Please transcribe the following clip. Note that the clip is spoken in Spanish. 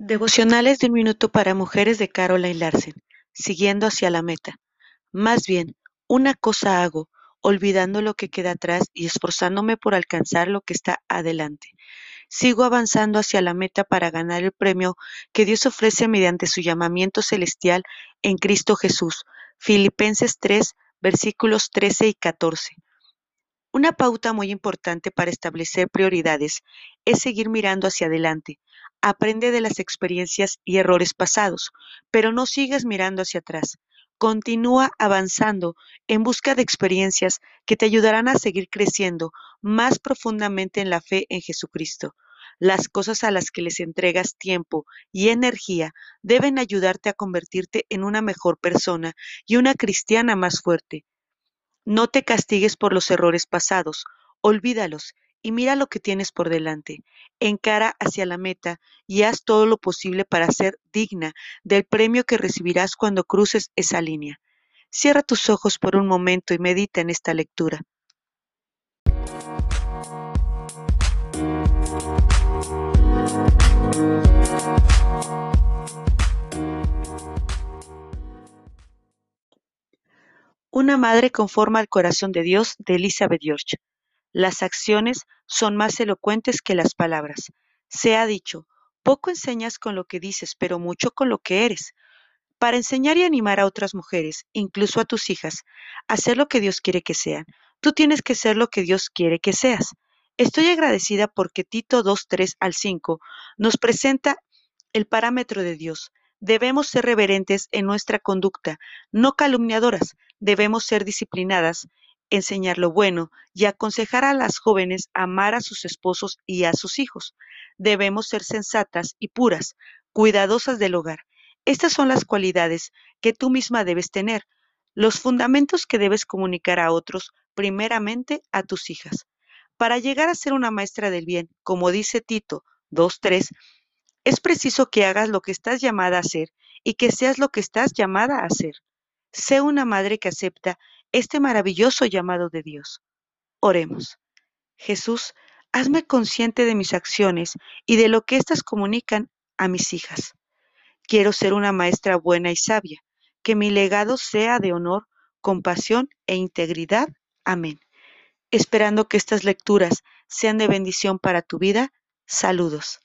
Devocionales de un minuto para mujeres de Caroline Larsen, siguiendo hacia la meta. Más bien, una cosa hago, olvidando lo que queda atrás y esforzándome por alcanzar lo que está adelante. Sigo avanzando hacia la meta para ganar el premio que Dios ofrece mediante su llamamiento celestial en Cristo Jesús. Filipenses 3, versículos 13 y 14. Una pauta muy importante para establecer prioridades es seguir mirando hacia adelante, Aprende de las experiencias y errores pasados, pero no sigas mirando hacia atrás. Continúa avanzando en busca de experiencias que te ayudarán a seguir creciendo más profundamente en la fe en Jesucristo. Las cosas a las que les entregas tiempo y energía deben ayudarte a convertirte en una mejor persona y una cristiana más fuerte. No te castigues por los errores pasados, olvídalos y mira lo que tienes por delante. Encara hacia la meta y haz todo lo posible para ser digna del premio que recibirás cuando cruces esa línea. Cierra tus ojos por un momento y medita en esta lectura. Una madre conforma al corazón de Dios de Elizabeth George. Las acciones son más elocuentes que las palabras. Se ha dicho, poco enseñas con lo que dices, pero mucho con lo que eres. Para enseñar y animar a otras mujeres, incluso a tus hijas, a ser lo que Dios quiere que sean, tú tienes que ser lo que Dios quiere que seas. Estoy agradecida porque Tito 2, 3 al 5 nos presenta el parámetro de Dios. Debemos ser reverentes en nuestra conducta, no calumniadoras, debemos ser disciplinadas enseñar lo bueno y aconsejar a las jóvenes amar a sus esposos y a sus hijos. Debemos ser sensatas y puras, cuidadosas del hogar. Estas son las cualidades que tú misma debes tener, los fundamentos que debes comunicar a otros, primeramente a tus hijas. Para llegar a ser una maestra del bien, como dice Tito 2.3, es preciso que hagas lo que estás llamada a hacer y que seas lo que estás llamada a hacer. Sé una madre que acepta este maravilloso llamado de Dios. Oremos. Jesús, hazme consciente de mis acciones y de lo que éstas comunican a mis hijas. Quiero ser una maestra buena y sabia, que mi legado sea de honor, compasión e integridad. Amén. Esperando que estas lecturas sean de bendición para tu vida, saludos.